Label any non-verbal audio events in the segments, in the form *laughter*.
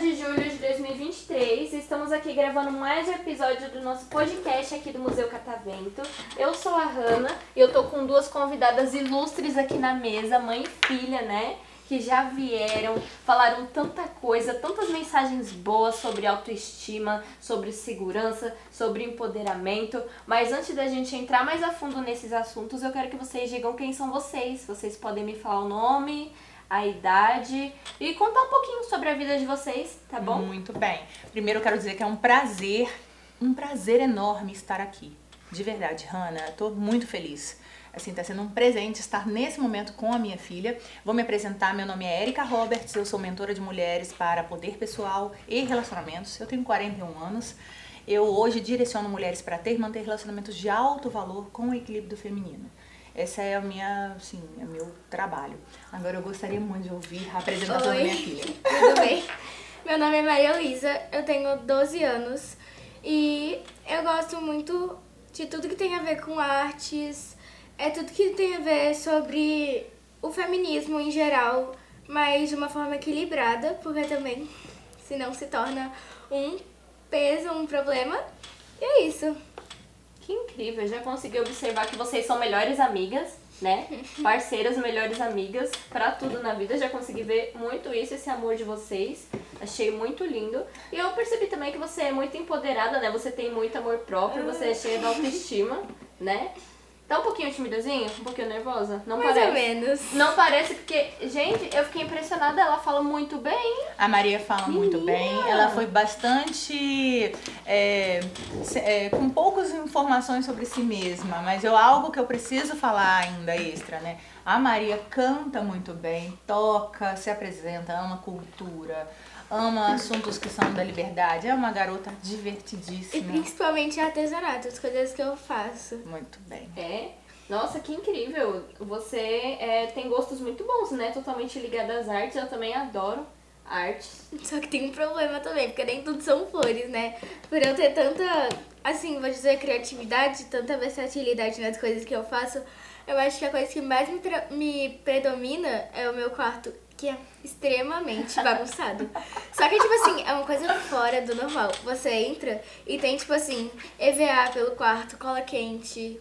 de julho de 2023. Estamos aqui gravando mais um episódio do nosso podcast aqui do Museu Catavento. Eu sou a Hanna e eu tô com duas convidadas ilustres aqui na mesa, mãe e filha, né? Que já vieram, falaram tanta coisa, tantas mensagens boas sobre autoestima, sobre segurança, sobre empoderamento. Mas antes da gente entrar mais a fundo nesses assuntos, eu quero que vocês digam quem são vocês. Vocês podem me falar o nome, a idade e contar um pouquinho sobre a vida de vocês, tá bom? Muito bem. Primeiro eu quero dizer que é um prazer, um prazer enorme estar aqui. De verdade, Hanna, tô muito feliz. Assim, tá sendo um presente estar nesse momento com a minha filha. Vou me apresentar, meu nome é Erika Roberts, eu sou mentora de mulheres para poder pessoal e relacionamentos. Eu tenho 41 anos. Eu hoje direciono mulheres para ter e manter relacionamentos de alto valor com o equilíbrio do feminino. Essa é a minha, assim, é meu trabalho. Agora eu gostaria muito de ouvir a apresentação Oi. da minha filha. *laughs* Tudo bem? Meu nome é Maria Luísa, eu tenho 12 anos e eu gosto muito de tudo que tem a ver com artes, é tudo que tem a ver sobre o feminismo em geral, mas de uma forma equilibrada, porque também senão se torna um peso, um problema. E é isso. Que incrível, já consegui observar que vocês são melhores amigas, né? *laughs* Parceiras, melhores amigas pra tudo na vida. Já consegui ver muito isso, esse amor de vocês. Achei muito lindo. E eu percebi também que você é muito empoderada, né? Você tem muito amor próprio, você é cheia de *laughs* autoestima, né? Tá um pouquinho timidazinho? Um pouquinho nervosa? Não Mais parece? ou menos. Não parece, porque, gente, eu fiquei impressionada. Ela fala muito bem. A Maria fala muito Menina! bem. Ela foi bastante. é, se- é, com poucas informações sobre si mesma, mas eu algo que eu preciso falar ainda extra, né? A Maria canta muito bem, toca, se apresenta, ama cultura, ama assuntos que são da liberdade. É uma garota E divertidíssima. principalmente artesanato, as coisas que eu faço. Muito bem. É. Nossa, que incrível. Você é, tem gostos muito bons, né? Totalmente ligada às artes. Eu também adoro artes. Só que tem um problema também, porque nem tudo são flores, né? Por eu ter tanta, assim, vou dizer, criatividade, tanta versatilidade nas coisas que eu faço, eu acho que a coisa que mais me, me predomina é o meu quarto, que é extremamente bagunçado. Só que, tipo assim, é uma coisa fora do normal. Você entra e tem, tipo assim, EVA pelo quarto, cola quente,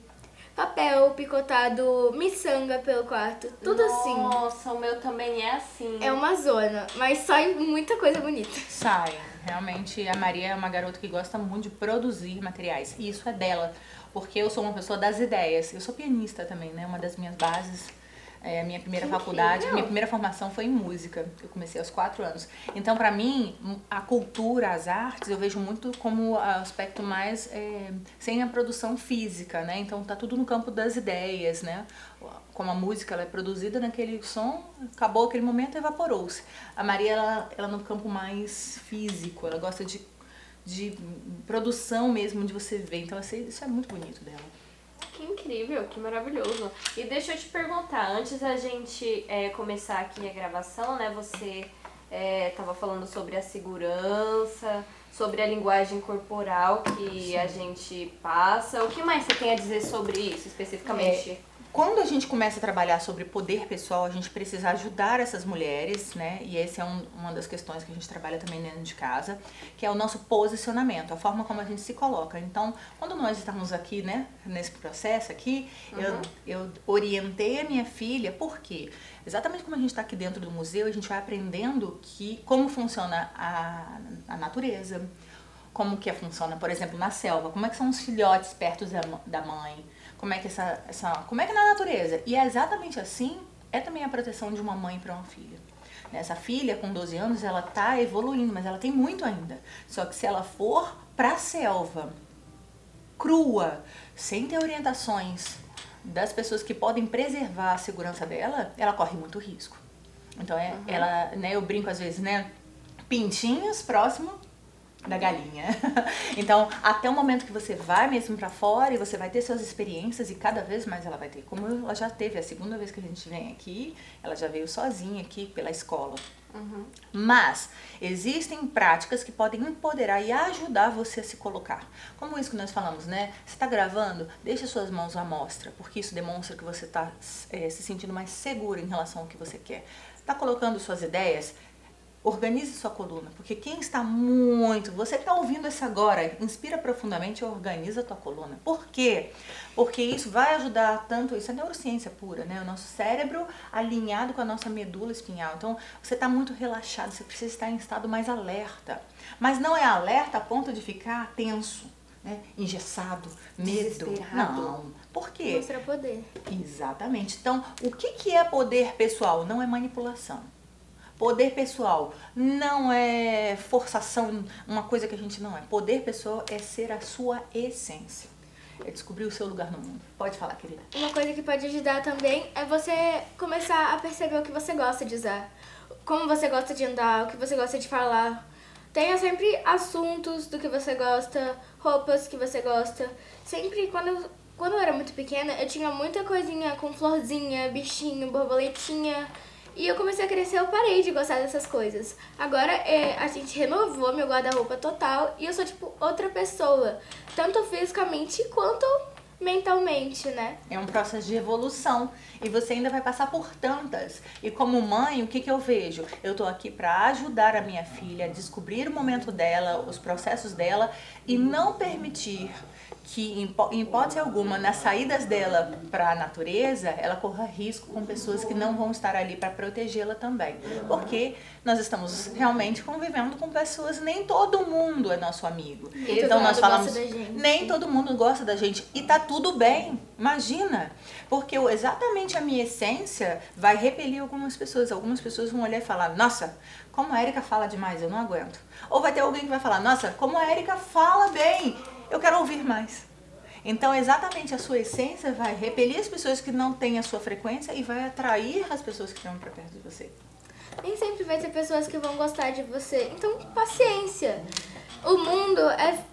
papel picotado, miçanga pelo quarto, tudo assim. Nossa, o meu também é assim. É uma zona, mas sai muita coisa bonita. Sai. Realmente, a Maria é uma garota que gosta muito de produzir materiais. E isso é dela, porque eu sou uma pessoa das ideias. Eu sou pianista também, né? Uma das minhas bases, é, a minha primeira Que faculdade, incrível! minha primeira formação foi em música. Eu comecei aos quatro anos. Então, pra mim, a cultura, as artes, eu vejo muito como aspecto mais é, sem a produção física, né? Então, tá tudo no campo das ideias, né? Como a música ela é produzida naquele som, acabou aquele momento, evaporou-se. A Maria, ela, ela no campo mais físico, ela gosta de, de produção mesmo, de você ver. Então, assim, isso é muito bonito dela. Que incrível, que maravilhoso. E deixa eu te perguntar, antes da gente é, começar aqui a gravação, né? Você estava falando sobre a segurança, sobre a linguagem corporal que a gente passa. O que mais você tem a dizer sobre isso especificamente? Quando a gente começa a trabalhar sobre poder pessoal, a gente precisa ajudar essas mulheres, né? E essa é um- uma das questões que a gente trabalha também dentro de casa, que é o nosso posicionamento, a forma como a gente se coloca. Então, quando nós estamos aqui, né, nesse processo aqui, eu, eu orientei a minha filha, por quê? Exatamente como a gente está aqui dentro do museu, a gente vai aprendendo que como funciona a, a natureza, como que funciona, por exemplo, na selva, como é que são os filhotes perto da, da mãe, como é que essa, essa, como é que é na natureza. E é exatamente assim, é também a proteção de uma mãe para uma filha. Né, Essa filha com 12 anos, ela tá evoluindo, mas ela tem muito ainda. Só que se ela for pra selva, crua, sem ter orientações das pessoas que podem preservar a segurança dela, ela corre muito risco. Então é, ela, né, eu brinco às vezes, né, pintinhos próximo da galinha. *laughs* então, até o momento que você vai mesmo pra fora e você vai ter suas experiências e cada vez mais ela vai ter. Como ela já teve a segunda vez que a gente vem aqui, ela já veio sozinha aqui pela escola. Uhum. Mas existem práticas que podem empoderar e ajudar você a se colocar. Como isso que nós falamos, né? Você está gravando, deixa suas mãos à mostra, porque isso demonstra que você está é, se sentindo mais seguro em relação ao que você quer. Está colocando suas ideias, Organize sua coluna, porque quem está muito, você está ouvindo isso agora, inspira profundamente e organiza a tua coluna. Por quê? Porque isso vai ajudar tanto, isso é neurociência pura, né? O nosso cérebro alinhado com a nossa medula espinhal. Então, você está muito relaxado, você precisa estar em estado mais alerta. Mas não é alerta a ponto de ficar tenso, né? engessado, medo. Não. Por quê? Mostrar poder. Exatamente. Então, o que, que é poder pessoal? Não é manipulação. Poder pessoal não é forçação, uma coisa que a gente não é. Poder pessoal é ser a sua essência. É descobrir o seu lugar no mundo. Pode falar, querida. Uma coisa que pode ajudar também é você começar a perceber o que você gosta de usar. Como você gosta de andar, o que você gosta de falar. Tenha sempre assuntos do que você gosta, roupas que você gosta. Sempre quando quando eu era muito pequena, eu tinha muita coisinha com florzinha, bichinho, borboletinha. E eu comecei a crescer, eu parei de gostar dessas coisas. Agora é, a gente renovou meu guarda-roupa total e eu sou tipo outra pessoa, tanto fisicamente quanto mentalmente, né? É um processo de evolução e você ainda vai passar por tantas. E como mãe, o que, que eu vejo? Eu tô aqui para ajudar a minha filha a descobrir o momento dela, os processos dela e não permitir que, em hipótese alguma, nas saídas dela para a natureza, ela corra risco com pessoas que não vão estar ali para protegê-la também. Porque nós estamos realmente convivendo com pessoas, nem todo mundo é nosso amigo. Nem então nós falamos, nem todo mundo gosta da gente. E tá tudo bem, imagina. Porque exatamente a minha essência vai repelir algumas pessoas. Algumas pessoas vão olhar e falar, nossa, como a Erika fala demais, eu não aguento. Ou vai ter alguém que vai falar, nossa, como a Erika fala bem eu quero ouvir mais. Então, exatamente a sua essência vai repelir as pessoas que não têm a sua frequência e vai atrair as pessoas que estão para perto de você. Nem sempre vai ter pessoas que vão gostar de você. Então, paciência. O mundo é,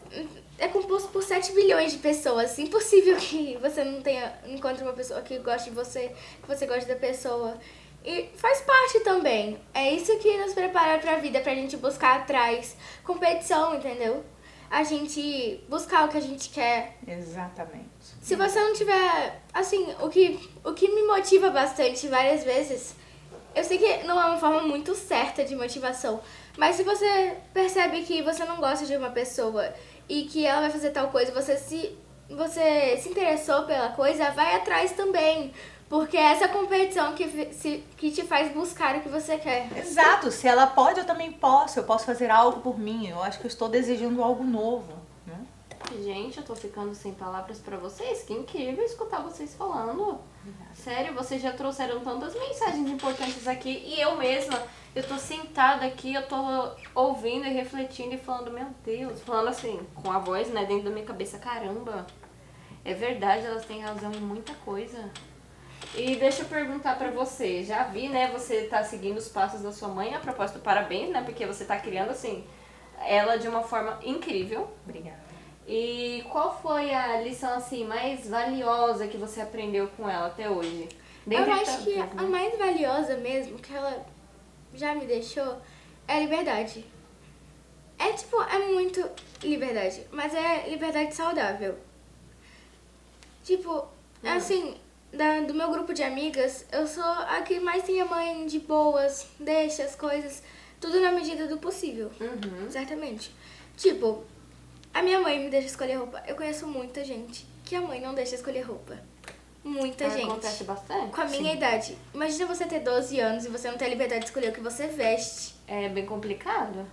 é composto por 7 bilhões de pessoas. Impossível *laughs* que você não tenha encontre uma pessoa que goste de você, que você goste da pessoa. E faz parte também. É isso que nos prepara para a vida, pra gente buscar atrás competição, entendeu? A gente buscar o que a gente quer. Exatamente. Se você não tiver, assim, o que, o que me motiva bastante várias vezes, eu sei que não é uma forma muito certa de motivação, mas se você percebe que você não gosta de uma pessoa e que ela vai fazer tal coisa, você se você se interessou pela coisa, vai atrás também. Porque é essa competição que, se, que te faz buscar o que você quer. Exato. Se ela pode, eu também posso. Eu posso fazer algo por mim. Eu acho que eu estou desejando algo novo. Né? Gente, eu tô ficando sem palavras para vocês. Que incrível escutar vocês falando. Sério, vocês já trouxeram tantas mensagens importantes aqui. E eu mesma, eu tô sentada aqui, eu tô ouvindo e refletindo e falando, meu Deus. Falando assim, com a voz, né, dentro da minha cabeça. Caramba, é verdade, elas têm razão em muita coisa. E deixa eu perguntar para você, já vi, né, você tá seguindo os passos da sua mãe, a propósito, parabéns, né, porque você tá criando, assim, ela de uma forma incrível. Obrigada. E qual foi a lição, assim, mais valiosa que você aprendeu com ela até hoje? Dentre eu acho que né? a mais valiosa mesmo, que ela já me deixou, é a liberdade. É, tipo, é muito liberdade, mas é liberdade saudável. Tipo, é hum. assim, da, do meu grupo de amigas, eu sou a que mais tem a mãe de boas, deixa as coisas, tudo na medida do possível. Uhum. Certamente. Tipo, a minha mãe me deixa escolher roupa. Eu conheço muita gente que a mãe não deixa escolher roupa. Muita é, gente. Acontece bastante. Com a minha Sim. idade. Imagina você ter 12 anos e você não ter a liberdade de escolher o que você veste. É bem complicado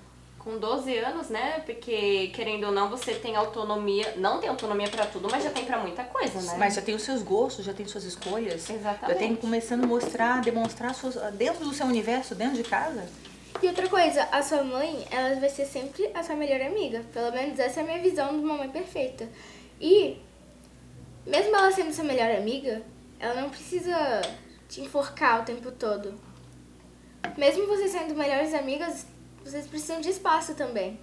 com 12 anos, né? Porque, querendo ou não, você tem autonomia. Não tem autonomia para tudo, mas já tem para muita coisa, né? Mas já tem os seus gostos, já tem suas escolhas. Exatamente. Já tem começando a mostrar, demonstrar suas, dentro do seu universo, dentro de casa. E outra coisa, a sua mãe, ela vai ser sempre a sua melhor amiga. Pelo menos essa é a minha visão de uma mãe perfeita. E, mesmo ela sendo sua melhor amiga, ela não precisa te enforcar o tempo todo. Mesmo vocês sendo melhores amigas, vocês precisam de espaço também.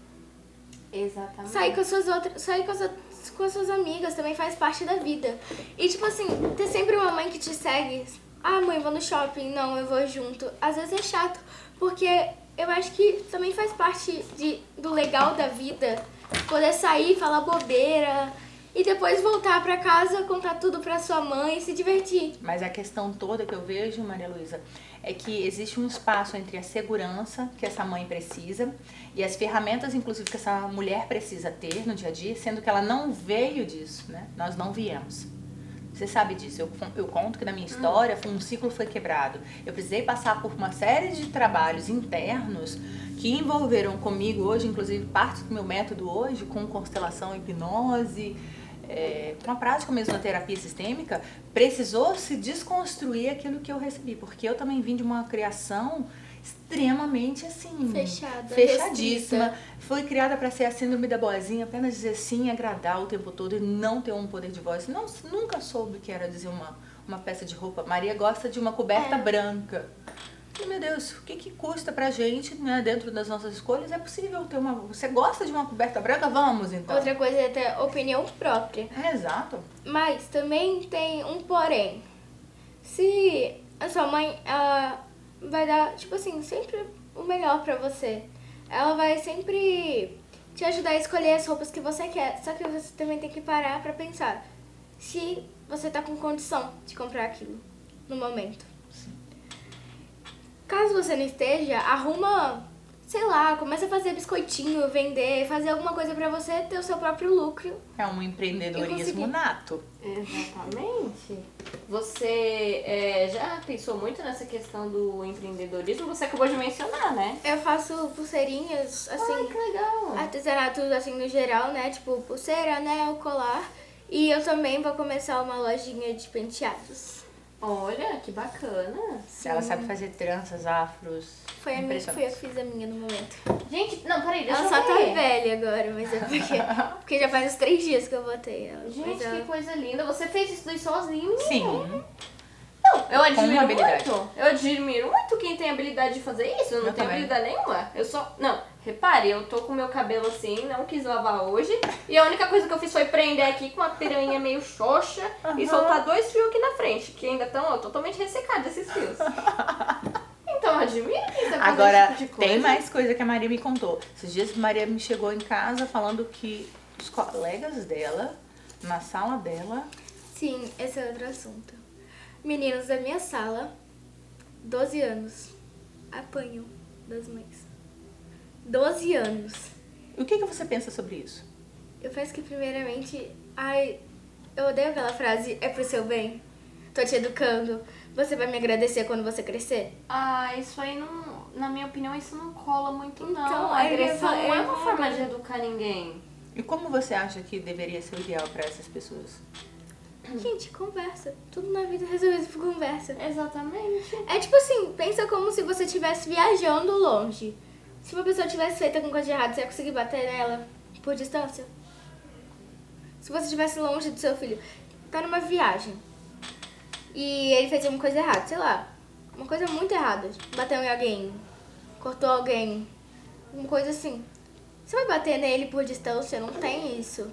Exatamente. Sair com as suas outras. Sair com as, com as suas amigas também faz parte da vida. E tipo assim, ter sempre uma mãe que te segue. Ah, mãe, vou no shopping. Não, eu vou junto. Às vezes é chato. Porque eu acho que também faz parte de, do legal da vida poder sair, falar bobeira e depois voltar para casa, contar tudo para sua mãe e se divertir. Mas a questão toda que eu vejo, Maria Luísa, é que existe um espaço entre a segurança que essa mãe precisa e as ferramentas, inclusive, que essa mulher precisa ter no dia a dia, sendo que ela não veio disso, né? Nós não viemos. Você sabe disso. Eu, eu conto que na minha história um ciclo foi quebrado. Eu precisei passar por uma série de trabalhos internos que envolveram comigo hoje, inclusive parte do meu método hoje, com constelação hipnose, é, com a prática mesmo da terapia sistêmica, precisou se desconstruir aquilo que eu recebi. Porque eu também vim de uma criação extremamente assim Fechada, fechadíssima restrita. foi criada para ser a síndrome da boazinha apenas dizer sim agradar o tempo todo e não ter um poder de voz não nunca soube que era dizer uma uma peça de roupa Maria gosta de uma coberta É. branca meu Deus o que que custa pra gente né dentro das nossas escolhas é possível ter uma você gosta de uma coberta branca vamos então Outra coisa é ter opinião própria. é, exato Mas também tem um porém. Se a sua mãe ela vai dar, tipo assim, sempre o melhor pra você. Ela vai sempre te ajudar a escolher as roupas que você quer. Só que você também tem que parar pra pensar se você tá com condição de comprar aquilo no momento. Caso você não esteja, arruma, sei lá, começa a fazer biscoitinho, vender, fazer alguma coisa pra você ter o seu próprio lucro. é um empreendedorismo nato Exatamente. Você é, já pensou muito nessa questão do empreendedorismo? Você acabou de mencionar, né? Eu faço pulseirinhas, Ai, assim, que legal. artesanatos assim no geral, né? Tipo pulseira, anel, colar. E eu também vou começar uma lojinha de penteados. Olha, que bacana. ela sabe fazer tranças afros Foi, a minha, foi eu que fiz a minha no momento. Gente, não, peraí, deixa ela eu só tá velha agora, mas é porque, *laughs* porque já faz uns três dias que eu botei ela. Gente, mas ela- que coisa linda. Você fez isso daí sozinho? sim Não, eu admiro habilidade. muito. Eu admiro muito quem tem habilidade de fazer isso. Eu não Eu tenho também. habilidade nenhuma. Eu só. Não, repare, eu tô com meu cabelo assim, não quis lavar hoje. E a única coisa que eu fiz foi prender aqui com uma piranha meio xoxa e Aham. soltar dois fios aqui na frente, que ainda estão totalmente ressecados esses fios. Então, eu admiro quem sabe fazer Agora, esse tipo de coisa. tem mais coisa que a Maria me contou. Esses dias a Maria me chegou em casa falando que os colegas dela, na sala dela, Sim, esse é outro assunto. Meninos da minha sala, 12 anos, apanham das mães. 12 anos. o que, que você pensa sobre isso? Eu penso que primeiramente, ai, eu odeio aquela frase, é pro seu bem. Tô te educando. Você vai me agradecer quando você crescer? Ah, isso aí não. Na minha opinião, isso não cola muito, não. Então, a agressão não é uma forma de educar ninguém. E como você acha que deveria ser o ideal para essas pessoas? Gente, conversa. Tudo na vida é resolvido por conversa. Exatamente. É tipo assim, pensa como se você estivesse viajando longe. Se uma pessoa tivesse feito alguma coisa de errado, você ia conseguir bater nela por distância? Se você estivesse longe do seu filho, tá numa viagem e ele fez alguma coisa errada, sei lá, uma coisa muito errada, bateu em alguém, cortou alguém, uma coisa assim. Você vai bater nele por distância? Não tem isso.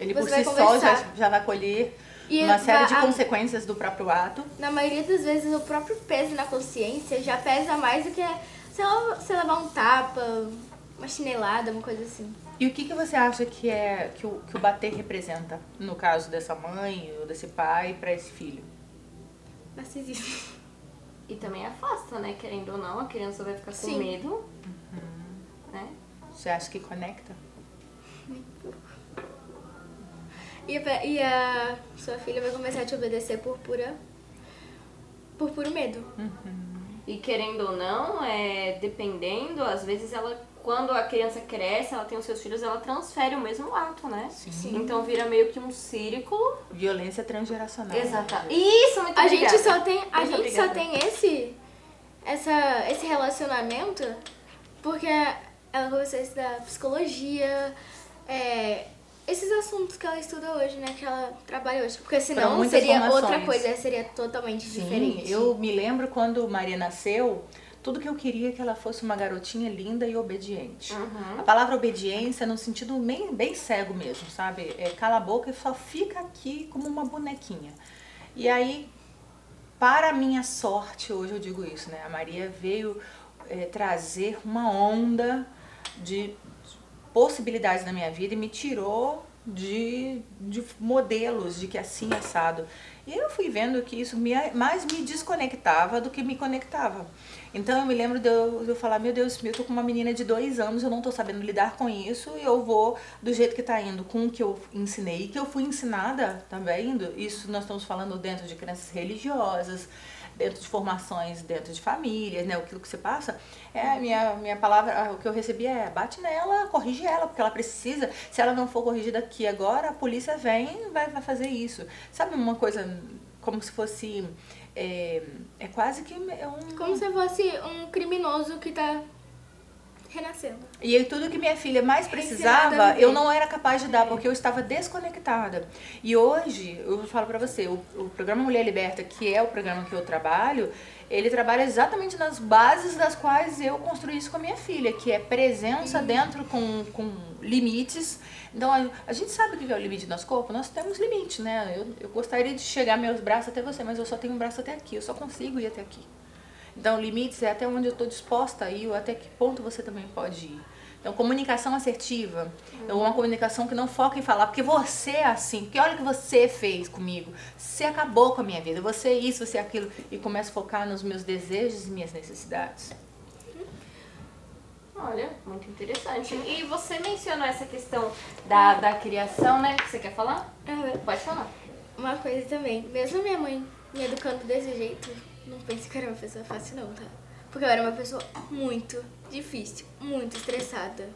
Ele Você por si só já, já vai colher E uma série de a- consequências do próprio ato. Na maioria das vezes, o próprio peso na consciência já pesa mais do que sei lá, você levar um tapa, uma chinelada, uma coisa assim. E o que, que você acha que é que o, que o bater representa no caso dessa mãe ou desse pai para esse filho? Narcisismo. E também afasta, né? Querendo ou não, a criança vai ficar com Sim. medo. Né? Você acha que conecta? *laughs* pe- e a sua filha vai começar a te obedecer por pura. por puro medo. E querendo ou não, é, dependendo, às vezes ela, quando a criança cresce, ela tem os seus filhos, ela transfere o mesmo ato, né? Sim. Então vira meio que um círculo. Violência transgeracional. Exato. Isso, muito A obrigada. gente só tem, a Muito gente só obrigada. tem esse, essa, esse relacionamento porque ela começou a estudar psicologia, é, esses assuntos que ela estuda hoje, né? Que ela trabalha hoje. Porque senão seria formações. outra coisa, seria totalmente Sim, diferente. eu me lembro quando Maria nasceu, tudo que eu queria é que ela fosse uma garotinha linda e obediente. Uhum. A palavra obediência no sentido bem, bem cego mesmo, sabe? É cala a boca e só fica aqui como uma bonequinha. E aí, para a minha sorte, hoje eu digo isso, né? A Maria veio é, trazer uma onda de possibilidades na minha vida e me tirou de, de modelos de que assim assado. E eu fui vendo que isso me, mais me desconectava do que me conectava. Então eu me lembro de eu, de eu falar, meu Deus, eu tô com uma menina de dois anos, eu não tô sabendo lidar com isso, e eu vou do jeito que tá indo, com o que eu ensinei, que eu fui ensinada, tá vendo? Isso nós estamos falando dentro de crenças religiosas, dentro de formações, dentro de famílias, né? Aquilo que você passa, é a minha, minha palavra, o que eu recebi é bate nela, corrige ela, porque ela precisa. Se ela não for corrigida aqui agora, a polícia vem e vai, vai fazer isso. Sabe uma coisa como se fosse. É, é quase que é um. Como se fosse um criminoso que tá renascendo. E aí, tudo que minha filha mais precisava, eu não era capaz de dar, porque eu estava desconectada. E hoje, eu falo pra você, o, o programa Mulher Liberta, que é o programa que eu trabalho, ele trabalha exatamente nas bases das quais eu construí isso com a minha filha, que é presença dentro com, com limites. Então, a, a, gente sabe o que é o limite do nosso corpo? Nós temos limite, né? Eu, eu gostaria de chegar meus braços até você, mas eu só tenho um braço até aqui, eu só consigo ir até aqui. Então, limites é até onde eu estou disposta a ir ou até que ponto você também pode ir. Então, comunicação assertiva. Então, uma comunicação que não foca em falar, porque você é assim, porque olha o que você fez comigo. Você acabou com a minha vida, você é isso, você é aquilo. E começa a focar nos meus desejos e minhas necessidades. Olha, muito interessante. E você mencionou essa questão da, da criação, né? Que você quer falar? Uhum. Pode falar. Uma coisa também, mesmo minha mãe me educando desse jeito, não pense que eu era uma pessoa fácil não, tá? Porque eu era uma pessoa muito difícil, muito estressada.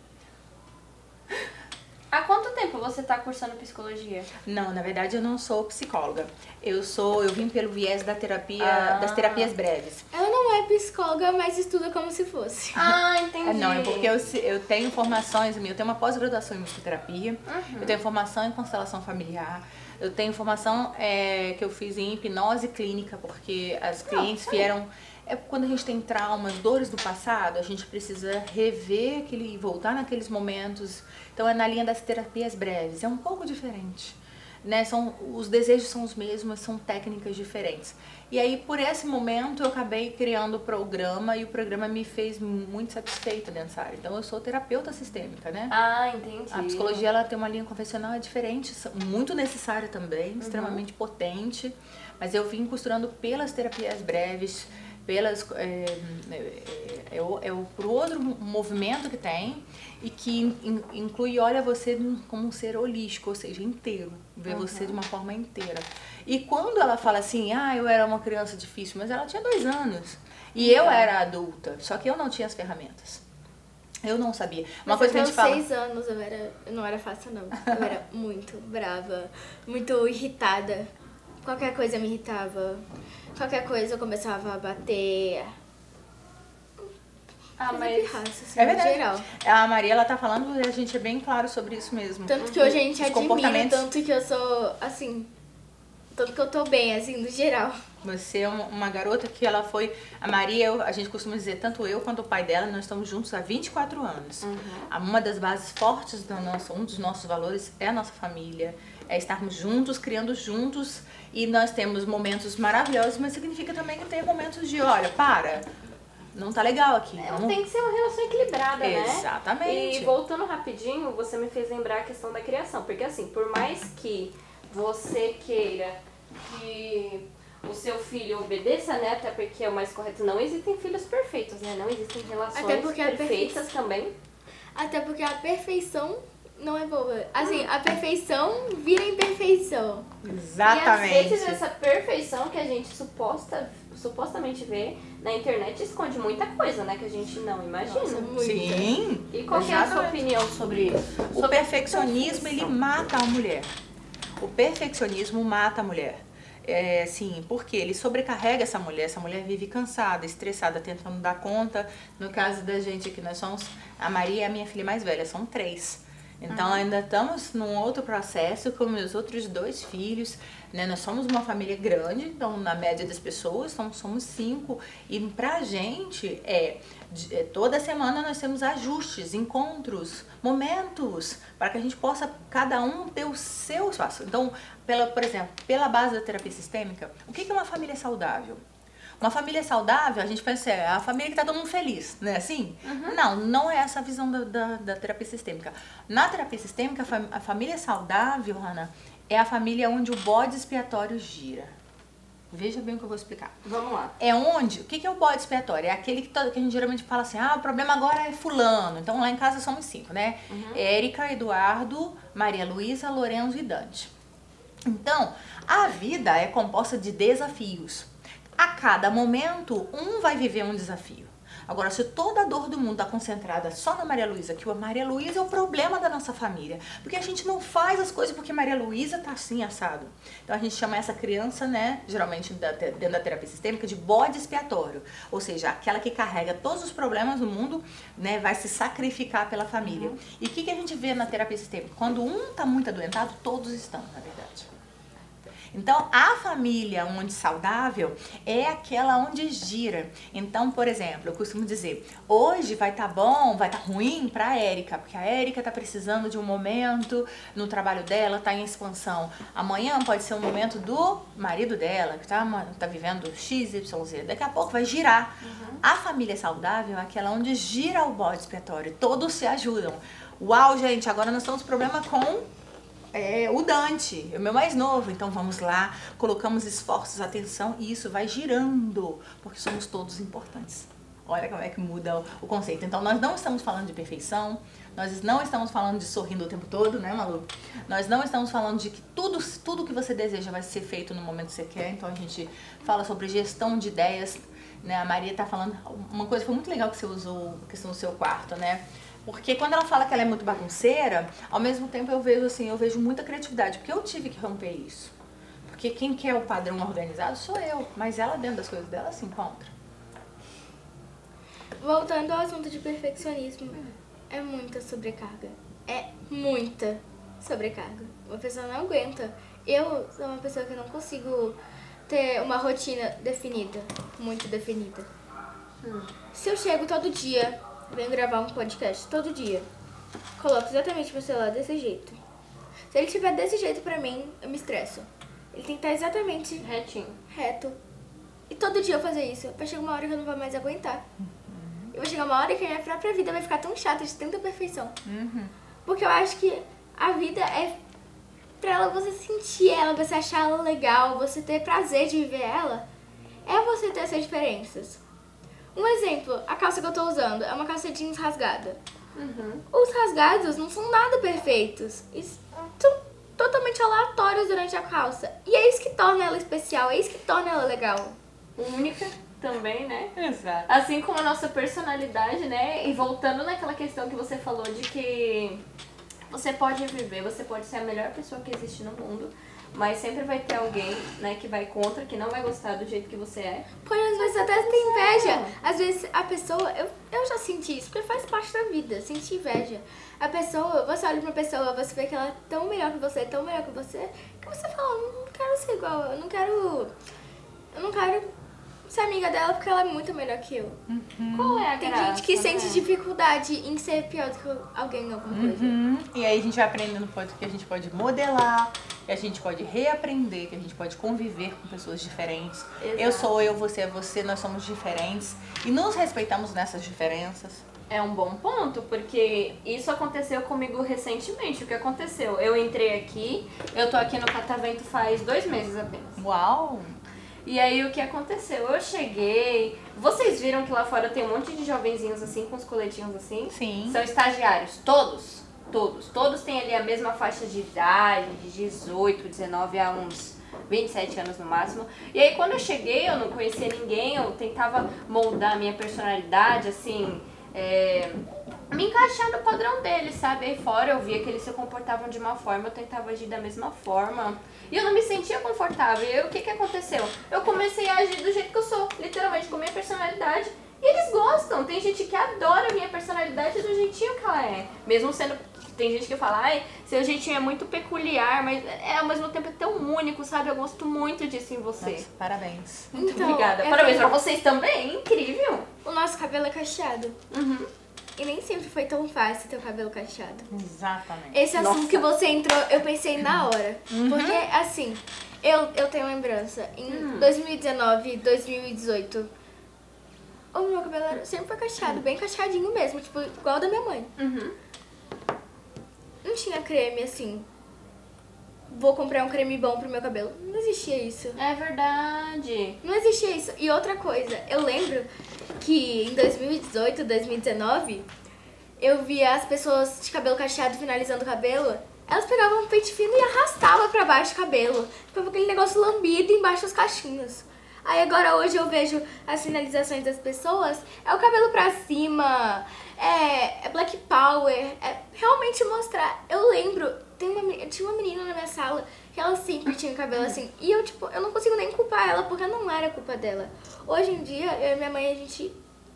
Há quanto tempo você está cursando psicologia? Não, na verdade eu não sou psicóloga. Eu sou, eu vim pelo viés da terapia, ah. das terapias breves. Ela não é psicóloga, mas estuda como se fosse. Ah, *laughs* entendi. É, não, é porque eu, eu tenho formações, eu tenho uma pós-graduação em musicoterapia, uhum. eu tenho formação em constelação familiar, eu tenho formação é, que eu fiz em hipnose clínica, porque as clientes vieram. É quando a gente tem traumas, dores do passado, a gente precisa rever aquele, voltar naqueles momentos. Então é na linha das terapias breves, é um pouco diferente. Né? São, os desejos são os mesmos, são técnicas diferentes. E aí, por esse momento, eu acabei criando o programa e o programa me fez muito satisfeita nessa área. Então, eu sou terapeuta sistêmica, né? Ah, entendi. A psicologia, ela tem uma linha convencional, é diferente, muito necessária também, uhum. extremamente potente. Mas eu vim costurando pelas terapias breves, pelas é, é, é, é o pro outro movimento que tem e que in, inclui olha você como um ser holístico, ou seja, inteiro, vê uhum. você de uma forma inteira. E quando ela fala assim, ah, eu era uma criança difícil, mas ela tinha dois anos e eu era adulta, só que eu não tinha as ferramentas. Eu não sabia. Uma Mas coisa que a gente fala. seis anos eu era, não era fácil não. Eu era *laughs* muito brava, muito irritada. Qualquer coisa me irritava. Qualquer coisa eu começava a bater. Ah, mas assim, é verdade. Geral. A Maria, ela tá falando e a gente é bem claro sobre isso mesmo. Tanto que hoje a gente Os admira, tanto que eu sou, assim, tanto que eu tô bem, assim, no geral. Você é uma garota que ela foi. A Maria, a gente costuma dizer, tanto eu quanto o pai dela, nós estamos juntos há 24 anos. Uhum. Uma das bases fortes da nossa, um dos nossos valores é a nossa família, é estarmos juntos, criando juntos. E nós temos momentos maravilhosos, mas significa também que tem momentos de, olha, para, não tá legal aqui. É, tem que ser uma relação equilibrada, Exatamente. né? Exatamente. E voltando rapidinho, você me fez lembrar a questão da criação. Porque assim, por mais que você queira que o seu filho obedeça, né? Até porque é o mais correto. Não existem filhos perfeitos, né? Não existem relações Até porque perfeitas também. Até porque a perfeição não é boa. Assim, a perfeição vira imperfeição. Exatamente. E às vezes essa perfeição que a gente suposta, supostamente vê na internet esconde muita coisa, né? Que a gente não imagina. Nossa, Sim. E qual é a sua opinião sobre isso? O sobre perfeccionismo, ele mata a mulher. O perfeccionismo mata a mulher. É, assim, porque ele sobrecarrega essa mulher, essa mulher vive cansada, estressada, tentando dar conta. No caso da gente aqui, nós somos, a Maria é a minha filha mais velha, são três. Então uhum. ainda estamos num outro processo com meus outros dois filhos, né? Nós somos uma família grande, então na média das pessoas somos, somos cinco e pra gente é, é toda semana nós temos ajustes, encontros, momentos para que a gente possa cada um ter o seu espaço. Então, pela, por exemplo, pela base da terapia sistêmica, o que é uma família saudável? Uma família saudável, a gente pensa, é a família que tá todo mundo feliz, não é assim? Não, não é essa a visão da, da, da terapia sistêmica. Na terapia sistêmica, a, fam- a família saudável, Hanna, é a família onde o bode expiatório gira. Veja bem o que eu vou explicar. Vamos lá. É onde? O que é o bode expiatório? É aquele que, que a gente geralmente fala assim, ah, o problema agora é fulano. Então lá em casa somos cinco, né? Érica, Eduardo, Maria Luísa, Lorenzo e Dante. Então, a vida é composta de desafios. A cada momento, um vai viver um desafio. Agora, se toda a dor do mundo está concentrada só na Maria Luísa, que a Maria Luísa é o problema da nossa família. Porque a gente não faz as coisas porque Maria Luísa tá assim, assado. Então a gente chama essa criança, né, geralmente dentro da terapia sistêmica, de bode expiatório. Ou seja, aquela que carrega todos os problemas do mundo, né, vai se sacrificar pela família. E o que, que a gente vê na terapia sistêmica? Quando um tá muito adoentado, todos estão, na verdade. Então, a família onde saudável é aquela onde gira. Então, por exemplo, eu costumo dizer, hoje vai estar bom, vai estar ruim para a Érica, porque a Érica está precisando de um momento no trabalho dela, está em expansão. Amanhã pode ser um momento do marido dela, que está tá vivendo X, Y, Z. Daqui a pouco vai girar. A família saudável é aquela onde gira o bode expiatório, todos se ajudam. Uau, gente, agora nós com problema com é o Dante, o meu mais novo. Então vamos lá, colocamos esforços, atenção e isso vai girando, porque somos todos importantes. Olha como é que muda o- conceito. Então nós não estamos falando de perfeição, nós não estamos falando de sorrindo o tempo todo, né, Malu? Nós não estamos falando de que tudo, tudo que você deseja vai ser feito no momento que você quer. Então a gente fala sobre gestão de ideias, né? A Maria tá falando uma coisa foi muito legal que você usou, a questão do seu quarto, né? Porque quando ela fala que ela é muito bagunceira, ao mesmo tempo eu vejo assim, eu vejo muita criatividade, porque eu tive que romper isso. Porque quem quer o padrão organizado sou eu, mas ela dentro das coisas dela se encontra. Voltando ao assunto de perfeccionismo, é muita sobrecarga. É muita sobrecarga. Uma pessoa não aguenta. Eu sou uma pessoa que não consigo ter uma rotina definida, muito definida. Se eu chego todo dia, venho gravar um podcast todo dia, coloco exatamente meu celular desse jeito. Se ele estiver desse jeito pra mim, eu me estresso. Ele tem que estar exatamente Retinho. reto. E todo dia eu fazer isso. Vai chegar uma hora que eu não vou mais aguentar. E vai chegar uma hora que a minha própria vida vai ficar tão chata de tanta perfeição. Porque eu acho que a vida é pra ela você sentir ela, você achar ela legal, você ter prazer de viver ela. É você ter essas diferenças. Um exemplo, a calça que eu tô usando é uma calça jeans rasgada. Os rasgados não são nada perfeitos. Eles são totalmente aleatórios durante a calça. E é isso que torna ela especial, é isso que torna ela legal. Única também, né? Exato. Assim como a nossa personalidade, né? E voltando naquela questão que você falou de que você pode viver, você pode ser a melhor pessoa que existe no mundo, mas sempre vai ter alguém, né, que vai contra, que não vai gostar do jeito que você é. Pode às vezes até ter inveja. Às vezes a pessoa, eu, eu já senti isso, porque faz parte da vida, sentir inveja. A pessoa, você olha pra pessoa, você vê que ela é tão melhor que você, tão melhor que você, que você fala, não quero ser igual, eu não quero. Eu não quero ser amiga dela porque ela é muito melhor que eu. Qual é a Tem graça, gente que né? sente dificuldade em ser pior do que alguém em alguma coisa. Uhum. E aí a gente vai aprendendo pode- que a gente pode modelar, que a gente pode reaprender, que a gente pode conviver com pessoas diferentes. Eu Exato. sou eu, você é você, nós somos diferentes e nos respeitamos nessas diferenças. É um bom ponto, porque isso aconteceu comigo recentemente. O que aconteceu? Eu entrei aqui, eu tô aqui no Catavento faz dois meses apenas. Uau! E aí o que aconteceu? Eu cheguei. Vocês viram que lá fora tem um monte de jovenzinhos assim, com os coletinhos assim? Sim. São estagiários, todos. Todos. Todos têm ali a mesma faixa de idade, de 18, 19 a uns 27 anos no máximo. E aí quando eu cheguei, eu não conhecia ninguém, eu tentava moldar a minha personalidade, assim, é, me encaixar no padrão deles, sabe? Aí fora eu via que eles se comportavam de uma forma, eu tentava agir da mesma forma. E eu não me sentia confortável. E aí o que que aconteceu? Eu comecei a agir do jeito que eu sou, literalmente com a minha personalidade. E eles gostam. Tem gente que adora a minha personalidade do jeitinho que ela é. Mesmo sendo. Tem gente que fala, ai, seu jeitinho é muito peculiar, mas é ao mesmo tempo é tão único, sabe? Eu gosto muito disso em você. Nossa, parabéns. Muito Então, obrigada. é Parabéns pra bem- vocês também. Incrível. O nosso cabelo é cacheado. Uhum. E nem sempre foi tão fácil ter o cabelo cacheado. Exatamente. Esse assunto Nossa. que você entrou, eu pensei na hora. Porque, assim, Eu, eu tenho lembrança. Em Hum. 2019, 2018, o meu cabelo era- sempre foi cacheado, bem cacheadinho mesmo, tipo, igual o da minha mãe. Uhum. Não tinha creme assim. Vou comprar um creme bom pro meu cabelo. Não existia isso. É verdade. Não existia isso. E outra coisa, eu lembro que em 2018, 2019, eu via as pessoas de cabelo cacheado finalizando o cabelo. Elas pegavam um pente fino e arrastavam pra baixo o cabelo. Ficava aquele negócio lambido embaixo dos cachinhos. Aí agora hoje eu vejo as finalizações das pessoas, é o cabelo pra cima, é, é black power, é realmente mostrar. Eu lembro, tem uma, tinha uma menina na minha sala que ela sempre tinha o cabelo assim, e eu tipo, eu não consigo nem culpar ela porque não era culpa dela. Hoje em dia, eu e minha mãe, a gente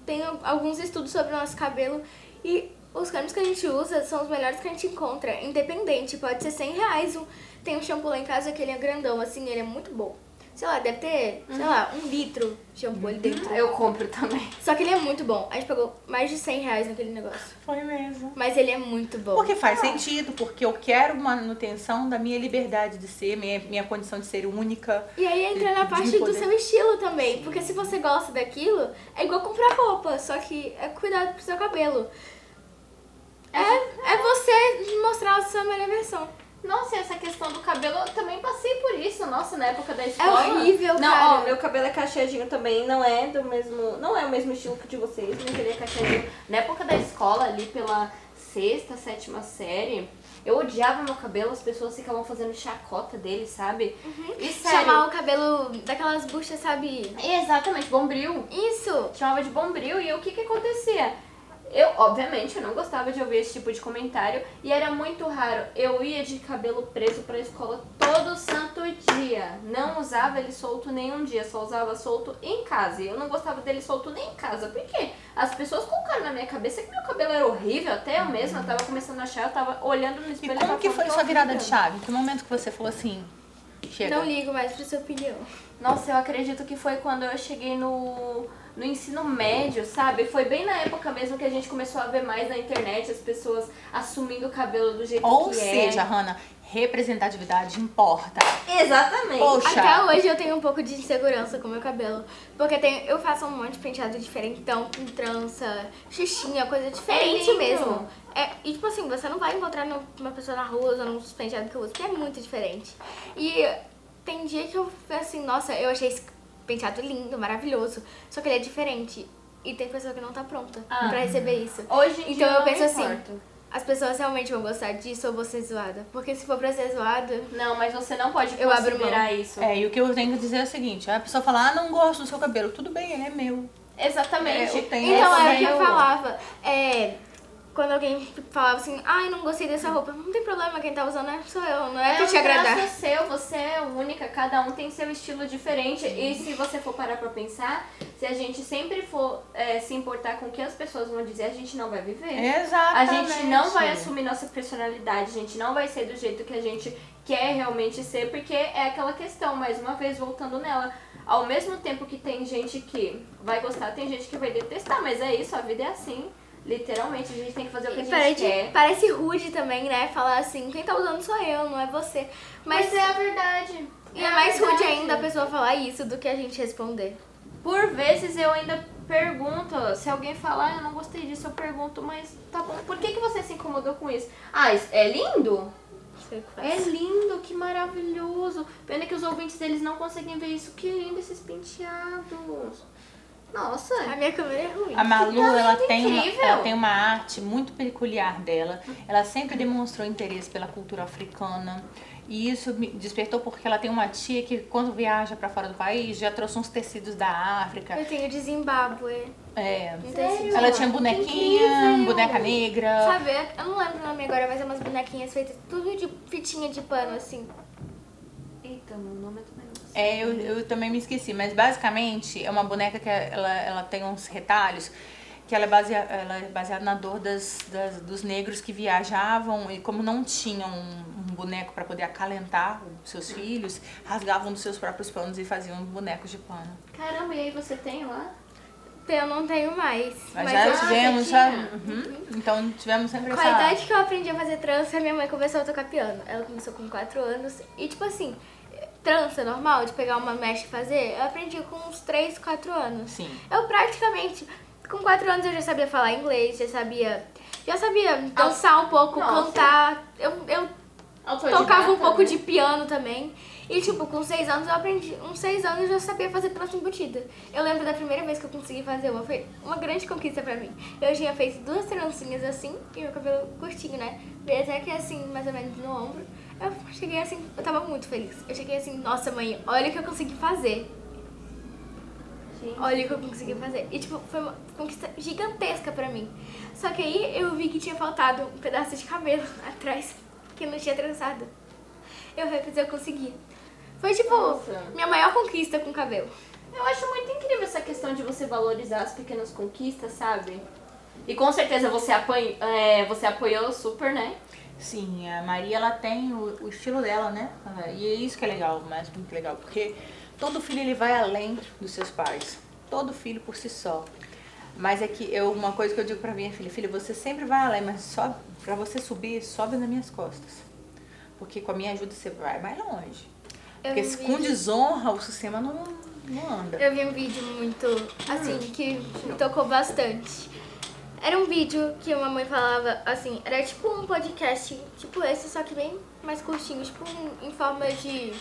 tem al- alguns estudos sobre o nosso cabelo e os cremes que a gente usa são os melhores que a gente encontra, independente, pode ser 100 reais. Um, tem um shampoo lá em casa que ele é grandão, assim, ele é muito bom. Sei lá, deve ter, sei lá, um litro de shampoo ali dentro. Eu compro também. Só que ele é muito bom. A gente pagou mais de 100 reais naquele negócio. Foi mesmo. Mas ele é muito bom. Porque faz sentido, porque eu quero manutenção da minha liberdade de ser, minha, minha condição de ser única. E aí entra na parte do seu estilo também. Porque se você gosta daquilo, é igual comprar roupa. Só que é cuidado pro seu cabelo. É, é você mostrar a sua melhor versão. Nossa, e essa questão do cabelo, eu também passei por isso, nossa, na época da escola. É horrível, Não, cara. ó, meu cabelo é cacheadinho também, não é do mesmo. Não é o mesmo estilo que o de vocês, mas ele é cacheadinho. Na época da escola, ali pela sexta, sétima série, eu odiava meu cabelo, as pessoas ficavam fazendo chacota dele, sabe? E sério. Chamar o cabelo daquelas buchas, sabe? Exatamente, bombril. Isso! Chamava de bombril e o que que acontecia? Eu, obviamente, eu não gostava de ouvir esse tipo de comentário e era muito raro. Eu ia de cabelo preso pra escola todo santo dia. Não usava ele solto nenhum dia, só usava solto em casa. E eu não gostava dele solto nem em casa. Por quê? As pessoas colocaram na minha cabeça que meu cabelo era horrível, até eu mesma tava começando a achar, eu tava olhando no E espelho como tava que foi sua virada de chave? Que momento que você falou assim, chega? Não ligo mais pra sua opinião. Nossa, eu acredito que foi quando eu cheguei no, no ensino médio, sabe? Foi bem na época mesmo que a gente começou a ver mais na internet as pessoas assumindo o cabelo do jeito Ou que seja, é. Hanna, representatividade importa. Exatamente. Poxa. Até hoje eu tenho um pouco de insegurança com o meu cabelo. Porque tem, eu faço um monte de penteado diferentão, com trança, xuxinha, coisa diferente lindo. mesmo. É, e tipo assim, você não vai encontrar uma pessoa na rua usando uns penteados que eu uso, porque é muito diferente. E tem dia que eu assim, nossa, eu achei esse penteado lindo, maravilhoso. Só que ele é diferente. E tem pessoa que não tá pronta Ah. pra receber isso. Hoje em dia Então eu não penso assim, as pessoas realmente vão gostar disso ou vou ser zoada? Porque se for pra ser zoada, Não, mas você não pode Eu abro considerar isso. É, e o que eu tenho que dizer é o seguinte, a pessoa fala, ah, não gosto do seu cabelo. Tudo bem, ele é meu. Exatamente. É, eu tenho Então, essa é o que eu falava. É, quando alguém falava assim, ai, não gostei dessa roupa, não tem problema, quem tá usando é sou eu, não é, pra um te agradar. traço seu, você é única, cada um tem seu estilo diferente. E se você for parar pra pensar, se a gente sempre for é, se importar com o que as pessoas vão dizer, a gente não vai viver. A Exatamente. gente não vai assumir nossa personalidade, a gente não vai ser do jeito que a gente quer realmente ser, porque é aquela questão, mais uma vez, voltando nela. Ao mesmo tempo que tem gente que vai gostar, tem gente que vai detestar, mas é isso, a vida é assim. Literalmente, a gente tem que fazer o que a E gente parece, quer. parece rude também, né? Falar assim, quem tá usando sou eu, não é você. Mas, Mas é a verdade. e é mais rude verdade. ainda a pessoa falar isso do que a gente responder. Por vezes eu ainda pergunto, se alguém falar, ah, eu não gostei disso, eu pergunto, mas tá bom, por que, que você se incomodou com isso? Ah, é lindo? Faz. É lindo, que maravilhoso. Pena que os ouvintes deles não conseguem ver isso. Que lindo esses penteados. Nossa. A minha câmera é ruim. A Malu, ela tem, uma, ela tem uma arte muito peculiar dela. Ela sempre demonstrou interesse pela cultura africana. E isso me despertou porque ela tem uma tia que, quando viaja para fora do país, já trouxe uns tecidos da África. Eu tenho de Zimbábue. É. Sério? Ela tinha bonequinha, boneca negra. Sabe, eu não lembro o nome agora, mas é umas bonequinhas feitas tudo de fitinha de pano, assim. Eita, meu nome é do negócio. É, eu, eu também me esqueci, mas basicamente é uma boneca que ela, ela tem uns retalhos que ela é, basea, ela é baseada na dor das, das- dos negros que viajavam e como não tinham um, um boneco para poder acalentar os seus filhos, rasgavam dos seus próprios panos e faziam bonecos de pano. Caramba, e aí você tem lá? Eu não tenho mais. Mas, mas já eu- tivemos, já, uhum. então tivemos sempre Com essa... a idade que eu aprendi a fazer trança, minha mãe começou a tocar piano. Ela começou com 4 anos. E, tipo assim, trança normal, de pegar uma mecha e fazer, eu aprendi com uns 3, 4 anos. Sim. Eu praticamente, com 4 anos eu já sabia falar inglês, já sabia, já sabia dançar um pouco, Nossa. cantar. Eu, eu tocava um pouco né? de piano também. E, tipo, com seis anos eu aprendi. Uns seis anos eu já sabia fazer trança embutida. Eu lembro da primeira vez que eu consegui fazer uma. Foi uma grande conquista pra mim. Eu tinha feito duas trancinhas assim e meu cabelo curtinho, né? Veio até que assim, mais ou menos no ombro. Eu cheguei assim, eu tava muito feliz. Eu cheguei assim, nossa mãe, olha o que eu consegui fazer. Gente. Olha o que eu consegui fazer. E, tipo, foi uma conquista gigantesca pra mim. Só que aí eu vi que tinha faltado um pedaço de cabelo *laughs* atrás, que não tinha trançado. Eu refiz eu consegui. Foi, tipo, Nossa. minha maior conquista com cabelo. Eu acho muito incrível essa questão de você valorizar as pequenas conquistas, sabe? E com certeza você, apanha, é, você apoiou super, né? Sim, a Maria ela tem o, o estilo dela, né? E é isso que é legal, mas muito legal, porque todo filho ele vai além dos seus pais. Todo filho por si só. Mas é que eu, uma coisa que eu digo pra minha filha, filha, você sempre vai além, mas só para você subir, sobe nas minhas costas. Porque com a minha ajuda você vai mais longe. Eu Porque vi- com desonra o sistema não, não anda. Eu vi um vídeo muito, assim, que me tocou bastante. Era um vídeo que uma mãe falava, assim, era tipo um podcast, tipo esse, só que bem mais curtinho, tipo um- em forma de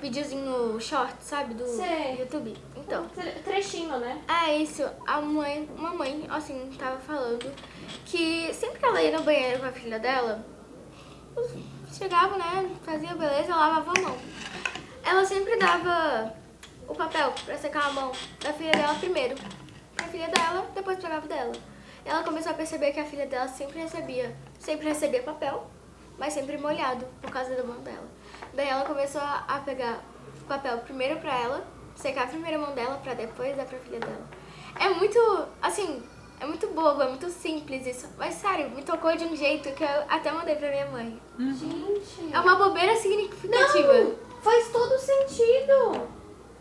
videozinho short, sabe, do Sei. YouTube. Então, Tre- Trechinho, né? é isso, a mãe, uma mãe, assim, tava falando que sempre que ela ia no banheiro com a filha dela, chegava, né, fazia beleza, lavava a mão. Ela sempre dava o papel pra secar a mão da filha dela primeiro. Pra filha dela, depois pegava dela. Ela começou a perceber que a filha dela sempre recebia, sempre recebia papel, mas sempre molhado por causa da mão dela. Daí ela começou a a pegar o papel primeiro pra ela, secar a primeira mão dela pra depois dar pra filha dela. É muito, assim, é muito bobo, é muito simples isso. Mas sério, me tocou de um jeito que eu até mandei pra minha mãe. Gente. É uma bobeira significativa. Não, faz todo sentido.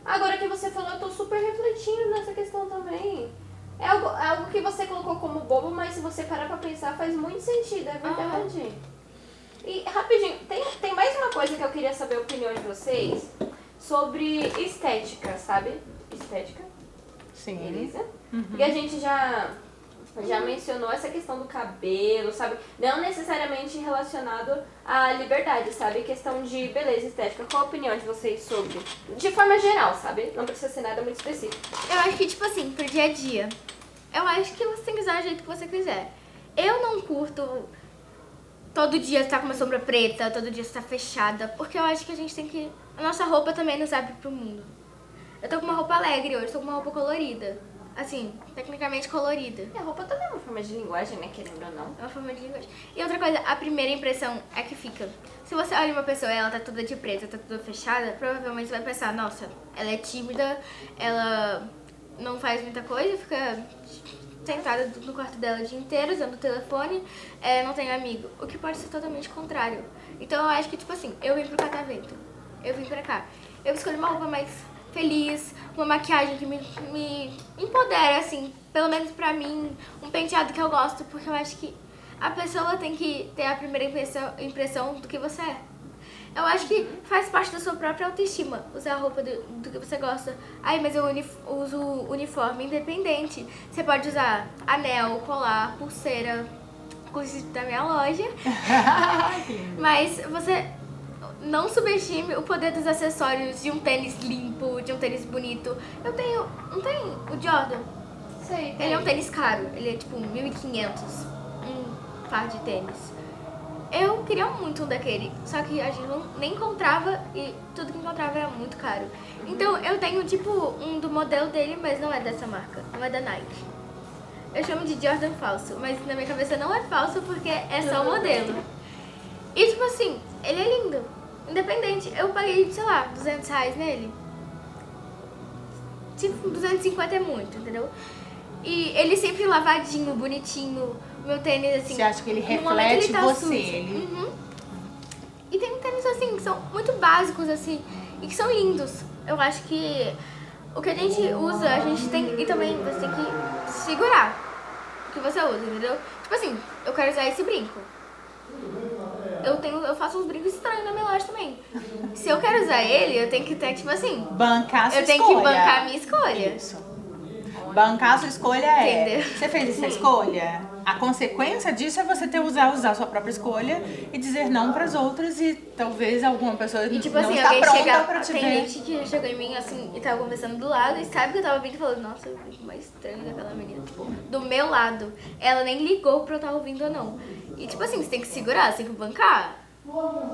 Agora que você falou, eu tô super refletindo nessa questão também. É algo, é algo que você colocou como bobo, mas se você parar pra pensar, faz muito sentido, é verdade. E rapidinho, tem, tem mais uma coisa que eu queria saber a opinião de vocês sobre estética, sabe? Estética, Sim. beleza? E a gente já, já mencionou essa questão do cabelo, sabe? Não necessariamente relacionado à liberdade, sabe? Questão de beleza estética. Qual a opinião de vocês sobre? De forma geral, sabe? Não precisa ser nada muito específico. Eu acho que, tipo assim, pro dia a dia, eu acho que você tem que usar do jeito que você quiser. Eu não curto todo dia estar com uma sombra preta, todo dia estar fechada, porque eu acho que a gente tem que. A nossa roupa também nos abre pro mundo. Eu tô com uma roupa alegre hoje, tô com uma roupa colorida. Assim, tecnicamente colorida. E a roupa também é uma forma de linguagem, né? Querendo ou não. É uma forma de linguagem. E outra coisa, a primeira impressão é que fica. Se você olha uma pessoa e ela tá toda de preto, tá toda fechada, provavelmente vai pensar, nossa, ela é tímida, ela não faz muita coisa, fica sentada no quarto dela o dia inteiro, usando o telefone, é, não tem amigo. O que pode ser totalmente contrário. Então eu acho que, tipo assim, eu vim pro catavento. Eu vim pra cá. Eu escolhi uma roupa mais feliz, uma maquiagem que me, me empodera, assim, pelo menos pra mim, um penteado que eu gosto, porque eu acho que a pessoa tem que ter a primeira impressão, impressão do que você é. Eu acho que faz parte da sua própria autoestima usar a roupa do, do que você gosta. Ai, mas eu unif- uso uniforme independente. Você pode usar anel, colar, pulseira, coisas da minha loja. *laughs* Mas você não subestime o poder dos acessórios de um tênis limpo, de um tênis bonito. Eu tenho. Não tem o Jordan? Sei. Ele é um tênis caro, ele é tipo 1.500 um par de tênis. Eu queria muito um daquele, só que a gente não, nem encontrava e tudo que encontrava era muito caro. Então eu tenho tipo um do modelo dele, mas não é dessa marca, não é da Nike. Eu chamo de Jordan falso, mas na minha cabeça não é falso porque é só o modelo. E tipo assim, ele é lindo, independente. Eu paguei, sei lá, 200 reais nele. Tipo, 250 é muito, entendeu? E ele sempre lavadinho, bonitinho. Meu tênis, assim. Você acha que ele reflete ele tá você, ele- Uhum. E tem tênis, assim, que são muito básicos, assim, e que são lindos. Eu acho que o que a gente usa, a gente tem. E também você tem que segurar o que você usa, entendeu? Tipo assim, eu quero usar esse brinco. Eu tenho, eu faço uns brincos estranhos na minha loja também. Se eu quero usar ele, eu tenho que ter, tipo assim, Bancar a sua eu tenho escolha. que bancar a minha escolha. Isso. Bancar a sua escolha é. Entendeu? Você fez essa escolha? A consequência disso é você ter usar, usar a sua própria escolha e dizer não para as outras e talvez alguma pessoa E tipo não assim, está alguém pronta chega. para te Tem ver. gente que chegou em mim assim e tava conversando do lado e sabe que eu tava vindo e falou, nossa, eu mais estranho daquela menina, tipo, do meu lado. Ela nem ligou pra eu estar ouvindo ou não. E tipo assim, você tem que segurar, você tem que bancar.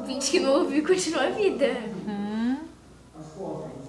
Finge que não ouviu continua a vida.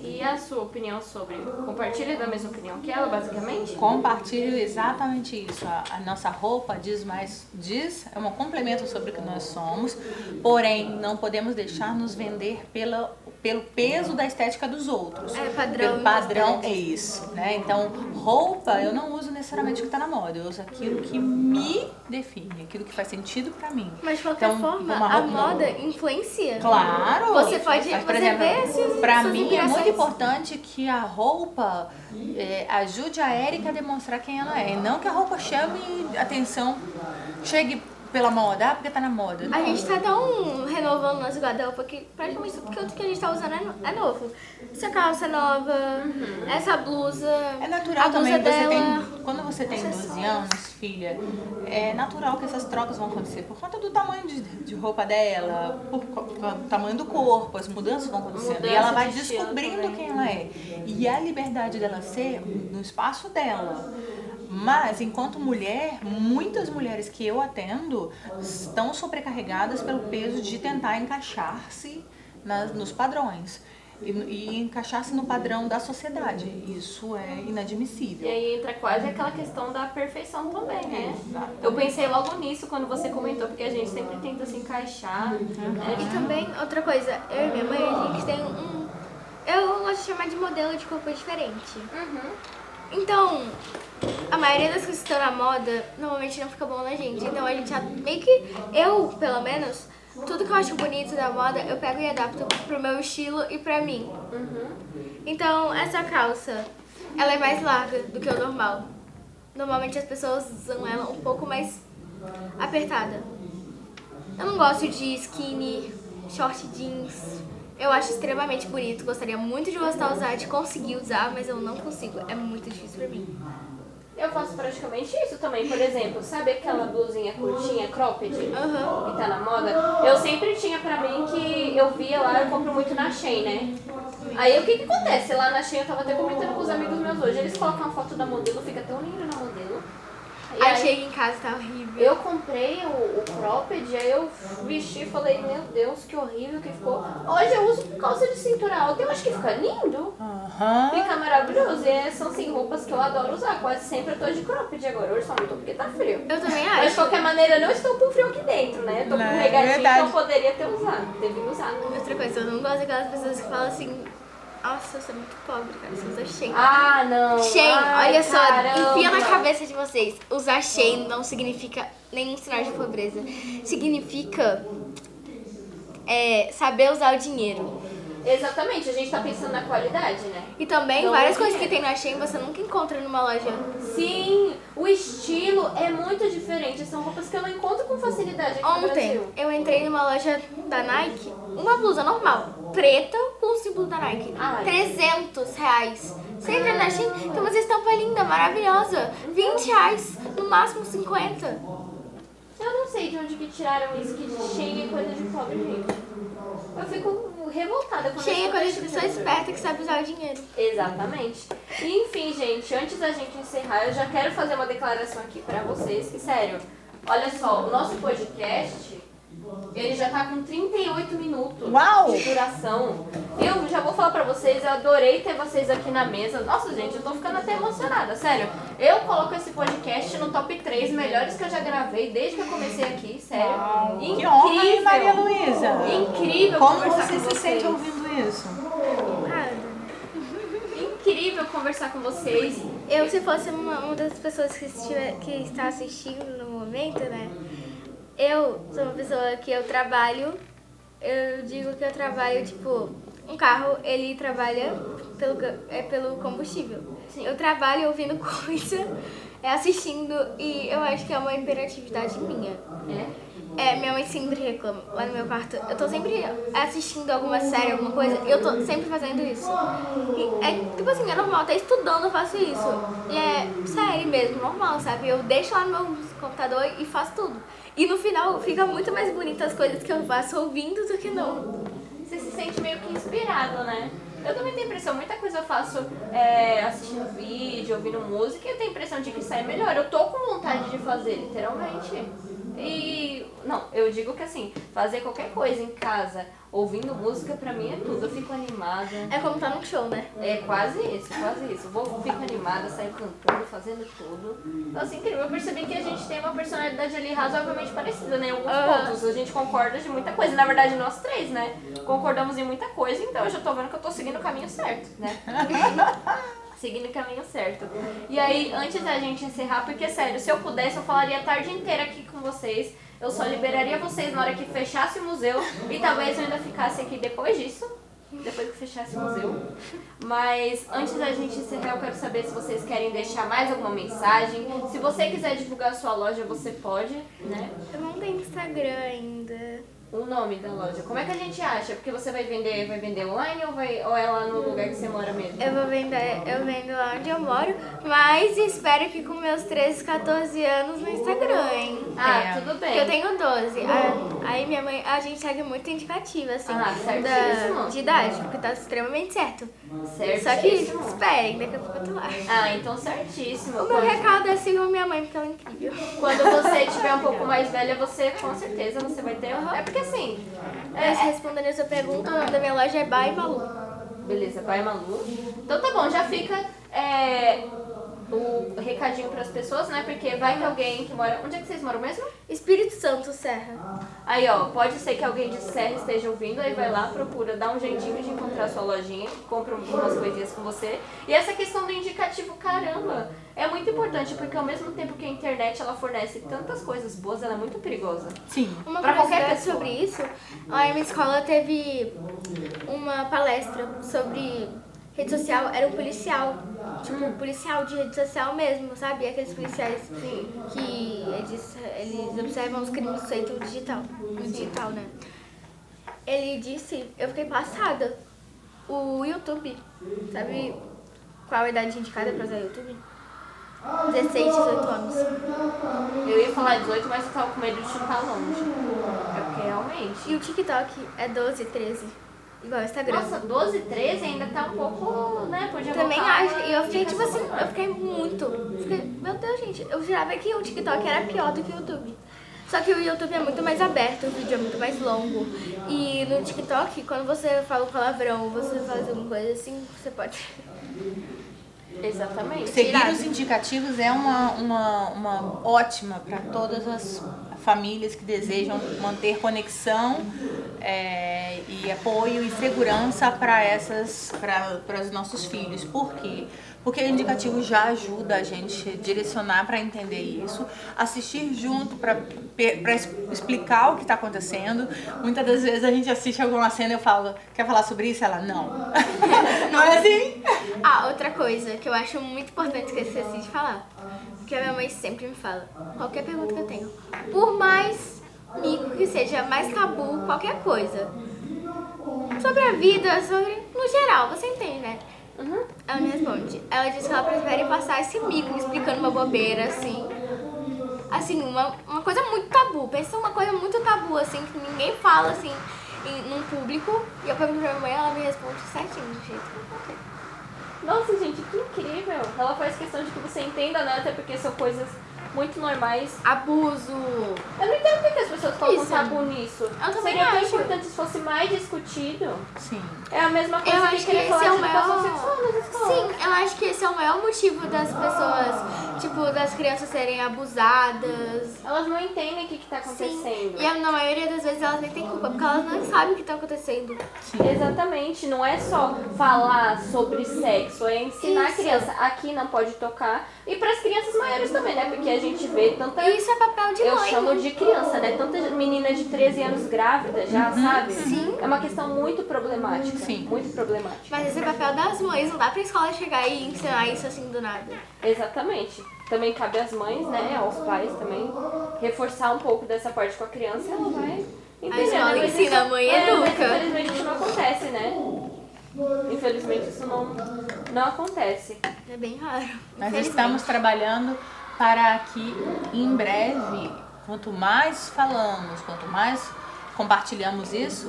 E a sua opinião sobre? Compartilha da mesma opinião que ela, basicamente? Compartilho exatamente isso. A, a nossa roupa diz mais, diz, é um complemento sobre o que nós somos, porém não podemos deixar nos vender pela, pelo peso da estética dos outros. É, padrão Pelo padrão é isso, né? Então, roupa eu não uso necessariamente o que está na moda, eu uso aquilo que me define, aquilo que faz sentido para mim. Mas de qualquer Então, forma, a moda influencia. Claro! Você pode- Mas, por você exemplo, vê esses- pra mim é muito importante que a roupa é, ajude a Erika a demonstrar quem ela é. E não que a roupa chame atenção, chegue pela moda, ah, porque tá na moda. A Não. gente tá tão renovando nosso guarda-roupa que praticamente tudo que que a gente tá usando é é novo. Essa calça é nova, essa blusa. É natural a também, você dela. tem, quando você tem 12 anos, filha, é natural que essas trocas vão acontecer por conta do tamanho de, de roupa dela, por, do tamanho do corpo, as mudanças vão acontecendo. Mudança e ela vai descobrindo também. quem ela é. E a liberdade dela ser no espaço dela. Mas, enquanto mulher, muitas mulheres que eu atendo estão sobrecarregadas pelo peso de tentar encaixar-se nos padrões. E, e encaixar-se no padrão da sociedade. Isso é inadmissível. E aí entra quase aquela questão da perfeição também, né? Exato. Eu pensei logo nisso quando você comentou, porque a gente sempre tenta se encaixar. E Né? também, outra coisa, eu e minha mãe, a gente tem um. Eu gosto de chamar de modelo de corpo diferente. Então, a maioria das coisas que estão na moda normalmente não fica bom na gente. Então a gente meio que. Eu, pelo menos, tudo que eu acho bonito da moda, eu pego e adapto pro meu estilo e pra mim. Então, essa calça, ela é mais larga do que o normal. Normalmente as pessoas usam ela um pouco mais apertada. Eu não gosto de skinny, short jeans. Eu acho extremamente bonito. Gostaria muito de gostar de usar, de conseguir usar, mas eu não consigo. É muito difícil pra mim. Eu faço praticamente isso também. Por exemplo, sabe aquela blusinha curtinha, cropped, Aham. que tá na moda? Eu sempre tinha pra mim que eu via lá, eu compro muito na Shein, né? Aí o que que acontece? Lá na Shein, eu tava até comentando com os amigos meus hoje, eles colocam a foto da modelo, fica tão lindo na modelo. E Aí aí, chega em casa tá horrível. eu comprei o, o cropped, aí eu vesti e falei, meu Deus, que horrível que ficou. Hoje eu uso calça de cintura alta, eu acho que fica lindo. Aham. Fica maravilhoso. E são assim, roupas que eu adoro usar. Quase sempre eu tô de cropped agora. Hoje só não tô porque tá frio. Eu também Mas de acho. qualquer maneira, não estou com frio aqui dentro, né? Eu tô com Não, um é regatinho, então eu poderia ter usado. Devido usar. Outra coisa, eu não gosto daquelas pessoas que falam assim, nossa, você é muito pobre, cara, você usa Shein. Ah, não. Shein, Ai, olha só, caramba. enfia na cabeça de vocês. Usar Shein não significa nenhum sinal de pobreza. Significa é, saber usar o dinheiro. Exatamente, a gente tá pensando na qualidade, né? E também, várias é coisas que tem na Shein você nunca encontra numa loja. Sim, o estilo é muito diferente. São roupas que eu não encontro com facilidade aqui no Ontem, Brasil. eu entrei numa loja da Nike, uma blusa normal, preta, com o símbolo da Nike. Ai. 300 reais. Você entra na Shein, tem uma estampa linda, maravilhosa. 20 reais, no máximo 50. Eu não sei de onde que tiraram isso, que Shein é coisa de pobre, gente. Eu fico revoltada quando eu coisa de escuto pessoa tipo esperta que sabe usar o dinheiro. Exatamente. E, enfim, gente, antes da gente encerrar, eu já quero fazer uma declaração aqui pra vocês, que sério, olha só, o nosso podcast, ele já tá com 38 minutos Uau! de duração. Eu já vou falar pra vocês, eu adorei ter vocês aqui na mesa. Nossa, gente, eu tô ficando até emocionada, sério. Eu coloco esse podcast no top 3 melhores que eu já gravei desde que eu comecei aqui, sério. Incrível. Que honra, hein, Maria Luísa? Incrível Como conversar você com se vocês. sente ouvindo isso? Incrível conversar com vocês. Eu, se fosse uma, uma das pessoas que, estiver, que está assistindo no momento, né? Eu sou uma pessoa que eu trabalho, eu digo que eu trabalho, tipo, um carro, ele trabalha pelo, é pelo combustível. Eu trabalho ouvindo *laughs* coisa, é assistindo, e eu acho que é uma imperatividade minha. É. É, minha mãe sempre reclama lá no meu quarto. Eu tô sempre assistindo alguma série, alguma coisa, e eu tô sempre fazendo isso. E é tipo assim, é normal, até estudando eu faço isso. E é série mesmo, normal, sabe? Eu deixo lá no meu computador e faço tudo. E no final fica muito mais bonita as coisas que eu faço ouvindo do que não. Você se sente meio que inspirado, né? Eu também tenho a impressão, muita coisa eu faço é, assistindo vídeo, ouvindo música, e eu tenho a impressão de que sai melhor. Eu tô com vontade de fazer, literalmente. E não, eu digo que assim, fazer qualquer coisa em casa, ouvindo música, pra mim é tudo. Eu fico animada. É como tá num show, né? É quase isso, quase isso. Vou, fico animada, saio cantando, fazendo tudo. Então, assim, incrível. Eu percebi que a gente tem uma personalidade ali razoavelmente parecida, né? Em alguns Aham. pontos. A gente concorda de muita coisa. Na verdade, nós três, né? Concordamos em muita coisa, então eu já tô vendo que eu tô seguindo o caminho certo, né? *laughs* seguindo o caminho certo. E aí, antes da gente encerrar, porque sério, se eu pudesse, eu falaria a tarde inteira aqui com vocês. Eu só liberaria vocês na hora que fechasse o museu e talvez eu ainda ficasse aqui depois disso. Depois que fechasse o museu. Mas antes da gente encerrar, eu quero saber se vocês querem deixar mais alguma mensagem. Se você quiser divulgar a sua loja, você pode, né? Eu não tenho Instagram ainda. O nome da loja. Como é que a gente acha? Porque você vai vender, vai vender online ou, vai, ou é lá no lugar que você mora mesmo? Eu vou vender, eu vendo lá onde eu moro, mas espero que com meus 13, 14 anos no Instagram, hein? Ah, É. tudo bem. Porque eu tenho 12. A- Aí minha mãe, a gente segue muito indicativa, assim, Ah, certíssimo. da, de idade, porque tá extremamente certo. Certíssimo. Só que esperem, daqui a pouco eu tô lá. Ah, então certíssimo. O meu Quando- recado é sigam minha mãe, porque ela é incrível. Quando você tiver um pouco mais velha, você com certeza você vai ter. É porque assim. Mas É, respondendo a sua pergunta, o nome da minha loja é Bai Malu. beleza, pai Malu. Então tá bom, já fica é, o recadinho pras pessoas, né? Porque vai que alguém que mora. Onde é que vocês moram mesmo? Espírito Santo Serra. Aí, ó, pode ser que alguém de Serra esteja ouvindo, aí vai lá, procura, dá um jeitinho de encontrar a sua lojinha, compra umas coisinhas com você. E essa questão do indicativo, caramba, é muito importante, porque ao mesmo tempo que a internet ela fornece tantas coisas boas, ela é muito perigosa. Sim. Uma Pra qualquer pessoa. sobre isso, em minha escola teve uma palestra sobre rede social, era um policial, tipo um policial de rede social mesmo, sabe? Aqueles policiais que eles, eles observam os crimes feitos no digital, no digital, né? Ele disse, eu fiquei passada, o YouTube, sabe qual a idade indicada pra usar o YouTube? 16, 18 anos. Eu ia falar 18, mas eu tava com medo de chutar longe. É porque realmente. E o TikTok é 12, 13, igual o Instagram. Nossa, 12, 13 ainda tá um pouco, né? Podia Também acho. E eu fiquei, tipo assim, eu fiquei muito. Fiquei, meu Deus, gente, eu jurava que o TikTok era pior do que o YouTube. Só que o YouTube é muito mais aberto, o vídeo é muito mais longo. E no TikTok, quando você fala um palavrão, você faz alguma coisa assim, você pode. *laughs* Exatamente. Seguir Irado. os indicativos é uma, uma, uma ótima para todas as famílias que desejam manter conexão é, e apoio e segurança para essas para os nossos filhos. Por quê? Porque o indicativo já ajuda a gente direcionar para entender isso, assistir junto para explicar o que está acontecendo. Muitas das vezes a gente assiste alguma cena e eu falo, quer falar sobre isso? Ela, não. *laughs* não é assim? Ah, outra coisa que eu acho muito importante que eu esqueci de falar. Que a minha mãe sempre me fala. Qualquer pergunta que eu tenho. Por mais mico que seja, mais tabu, qualquer coisa. Sobre a vida, sobre. No geral, você entende, né? Ela me responde. Ela diz que ela prefere passar esse mico explicando uma bobeira, assim. Assim, uma, uma coisa muito tabu. Pensa uma coisa muito tabu, assim, que ninguém fala, assim, em, num público. E eu pergunto pra minha mãe, ela me responde certinho, do jeito que eu contei. Nossa, gente, que incrível. Ela faz questão de que você entenda, né? Até porque são coisas muito normais. Abuso. Eu não entendo por que as pessoas colocam Isso. tabu nisso. Eu também Seria tão acho. importante se fosse mais discutido. Sim. É a mesma coisa Eu que acho que querer esse falar é de o educação maior. sexual nas escolas. Sim, eu acho que esse é o maior motivo das pessoas, tipo, das crianças serem abusadas. Elas não entendem o que, que tá Sim. acontecendo. E a- na maioria das vezes elas nem têm culpa, porque elas não sabem o que tá acontecendo. Exatamente, não é só falar sobre sexo, é ensinar a Isso. criança aqui não pode tocar. E para as crianças maiores também, né? Porque a gente vê tanta. E isso é papel de Eu mãe. chamo de criança, né? Tanta menina de 13 anos grávida já, sabe? Sim. É uma questão muito problemática. Sim. Muito problemática. Mas esse é papel das mães, não dá pra escola chegar e ensinar isso assim do nada. Exatamente. também cabe às mães, né, aos pais também, reforçar um pouco dessa parte com a criança, ela vai entender. escola né? Mas ensina, isso- a mãe é, mas educa. infelizmente isso não acontece, né? Infelizmente isso não, não acontece. É bem raro. Nós estamos trabalhando para que em breve, quanto mais falamos, quanto mais compartilhamos isso,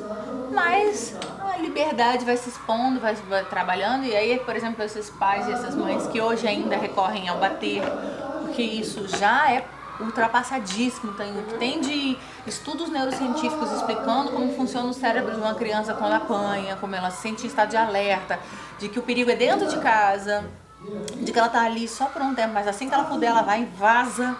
mais a liberdade vai se expondo, vai, vai trabalhando. E aí, por exemplo, esses pais e essas mães que hoje ainda recorrem ao bater, porque isso já é ultrapassadíssimo. Tem, tem de estudos neurocientíficos explicando como funciona o cérebro de uma criança quando apanha, como ela se sente em estado de alerta, de que o perigo é dentro de casa, de que ela tá ali só por um tempo, mas assim que ela puder, ela vai e vaza.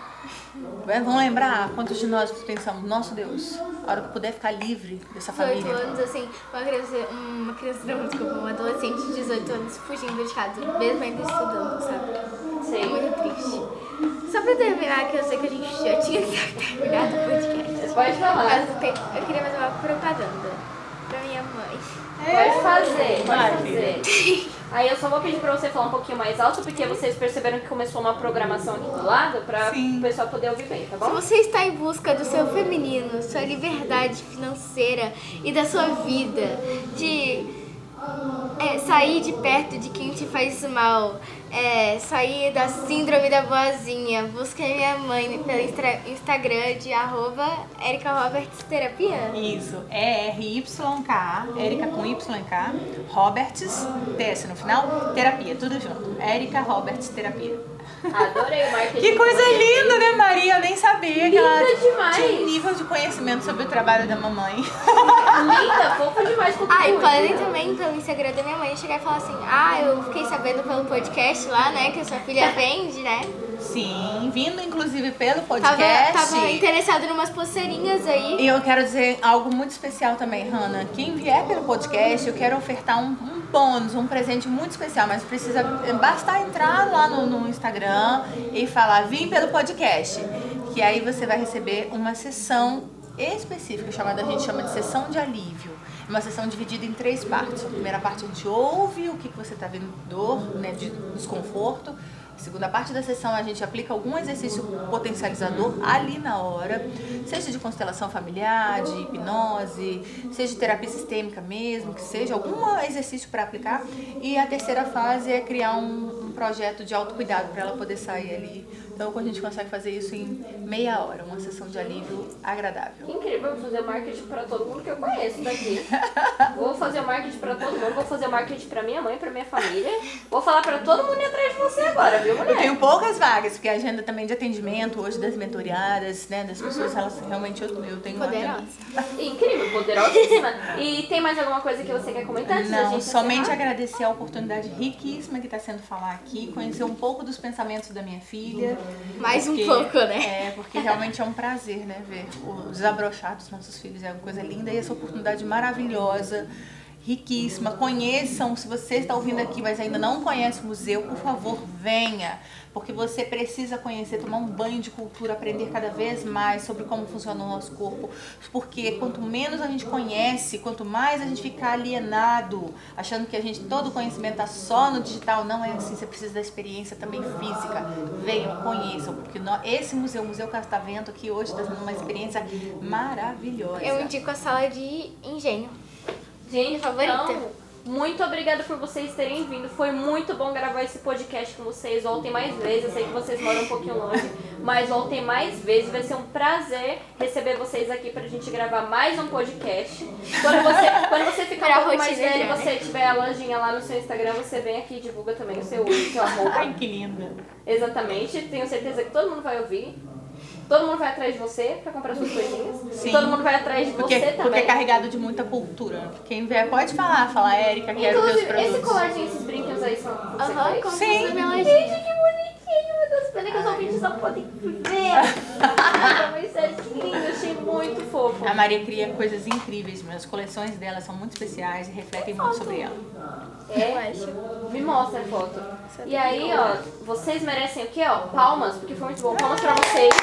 É, Vamos lembrar quantos de nós pensamos, nosso Deus, a hora que puder ficar livre dessa 18 família. anos, assim, uma criança, uma criança não, desculpa, um adolescente de 18 anos fugindo de casa, mesmo ainda estudando, sabe? É Sim. muito triste. Só pra terminar, que eu sei que a gente já tinha *laughs* terminado o podcast. Pode falar. Mas eu, tenho- eu queria fazer uma propaganda pra minha mãe. Pode fazer, pode Vai, fazer. *laughs* Aí eu só vou pedir pra você falar um pouquinho mais alto, porque vocês perceberam que começou uma programação aqui do lado, pra Sim. o pessoal poder ouvir bem, tá Se bom? você está em busca do seu feminino, sua liberdade financeira e da sua vida, de é, sair de perto de quem te faz mal, é, sair da síndrome da boazinha, busque a minha mãe pelo Instagram de arroba Erika Roberts Terapia. Isso, é R-Y-K, Erika com Y-K, Roberts, TS no final, terapia, tudo junto. Erika Roberts Terapia. Adorei o marketing. Que coisa linda, né, Maria? Eu nem sabia que ela Linda demais. tinha um nível de conhecimento sobre o trabalho da mamãe. Linda, fofa demais com Ah, e podem também pelo Instagram da minha mãe chegar e falar assim: Ah, eu fiquei sabendo pelo podcast lá, né, que a sua filha *laughs* vende, né? Sim, vindo inclusive pelo Tava, podcast. tava interessado em umas pulseirinhas aí. E eu quero dizer algo muito especial também, Hanna. Quem vier pelo podcast, eu quero ofertar um, um bônus, um presente muito especial, mas precisa basta entrar lá no, no Instagram e falar vim pelo podcast, que aí você vai receber uma sessão específica chamada a gente chama de sessão de alívio. Uma sessão dividida em três partes. A primeira parte a gente ouve o que, que você está vendo dor, né, de desconforto. Segunda parte da sessão a gente aplica algum exercício potencializador ali na hora, seja de constelação familiar, de hipnose, seja de terapia sistêmica mesmo, que seja algum exercício para aplicar. E a terceira fase é criar um, um projeto de autocuidado para ela poder sair ali. Então a gente consegue fazer isso em meia hora, uma sessão de alívio agradável. Que incrível, vou fazer marketing pra todo mundo que eu conheço daqui. *laughs* Vou fazer marketing pra todo mundo, vou fazer marketing pra minha mãe, pra minha família. Vou falar pra todo mundo ir atrás de você agora, viu, mulher? Eu tenho poucas vagas, porque a agenda também de atendimento hoje das mentoriadas, né, das pessoas, elas realmente eu, eu tenho Poderosa. Incrível, poderosíssima. E tem mais alguma coisa que você quer comentar antes Não, somente encerrar? agradecer a oportunidade riquíssima que está sendo falar aqui, conhecer um pouco dos pensamentos da minha filha. Mais um porque- pouco, né? É, porque realmente é um prazer, né, ver o desabrochar dos nossos filhos. É uma coisa linda e essa oportunidade maravilhosa, riquíssima. Conheçam, se você está ouvindo aqui, mas ainda não conhece o museu, por favor, venha. Porque você precisa conhecer, tomar um banho de cultura, aprender cada vez mais sobre como funciona o nosso corpo. Porque quanto menos a gente conhece, quanto mais a gente fica alienado, achando que a gente todo o conhecimento está só no digital, não é assim. Você precisa da experiência também física. Venham, conheçam, porque esse museu, o Museu Catavento, aqui hoje está sendo uma experiência maravilhosa. Eu indico a sala de engenho. Gente, favorita. então, muito obrigada por vocês terem vindo. Foi muito bom gravar esse podcast com vocês. Voltem mais vezes. Eu sei que vocês moram um pouquinho longe, mas voltem mais vezes. Vai ser um prazer receber vocês aqui pra gente gravar mais um podcast. Quando você, quando você ficar um pouco mais velho, né? você tiver a lojinha lá no seu Instagram, você vem aqui e divulga também o seu, o seu arroba. Ai, que linda. Exatamente. Tenho certeza que todo mundo vai ouvir. Todo mundo vai atrás de você pra comprar suas coisinhas. Sim. E todo mundo vai atrás de Porque, você porque é também. carregado de muita cultura. Quem vier pode falar, falar, Érica, quero ver os Inclusive, esse produtos. colarzinho, esses brinquedos aí são Aham, com Sim. Gente, que bonitinho, meu Deus. Pena que os ouvintes não podem ver. *laughs* Mas achei muito fofo. A Maria cria coisas incríveis, mas as coleções dela são muito especiais e refletem muito sobre ela. É, me mostra a foto. E aí, ó, vocês merecem o quê, ó? Palmas, porque foi muito bom. Palmas pra vocês.